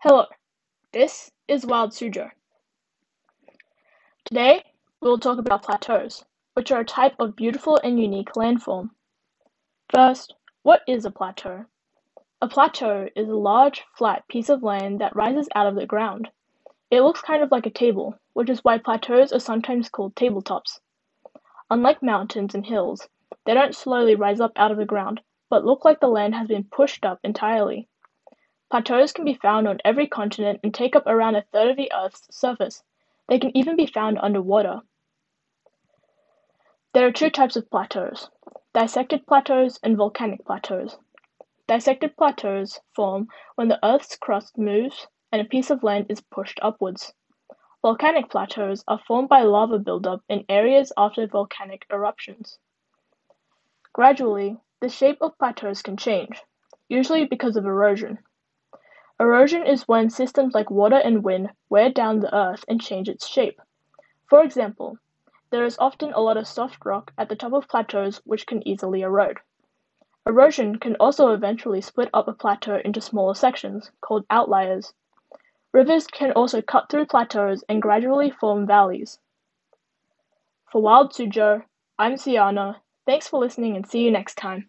Hello, this is Wild Suzhou. Today, we will talk about plateaus, which are a type of beautiful and unique landform. First, what is a plateau? A plateau is a large, flat piece of land that rises out of the ground. It looks kind of like a table, which is why plateaus are sometimes called tabletops. Unlike mountains and hills, they don't slowly rise up out of the ground, but look like the land has been pushed up entirely. Plateaus can be found on every continent and take up around a third of the Earth's surface. They can even be found underwater. There are two types of plateaus dissected plateaus and volcanic plateaus. Dissected plateaus form when the Earth's crust moves and a piece of land is pushed upwards. Volcanic plateaus are formed by lava buildup in areas after volcanic eruptions. Gradually, the shape of plateaus can change, usually because of erosion. Erosion is when systems like water and wind wear down the earth and change its shape. For example, there is often a lot of soft rock at the top of plateaus which can easily erode. Erosion can also eventually split up a plateau into smaller sections, called outliers. Rivers can also cut through plateaus and gradually form valleys. For Wild Suzhou, I'm Ciana. Thanks for listening and see you next time.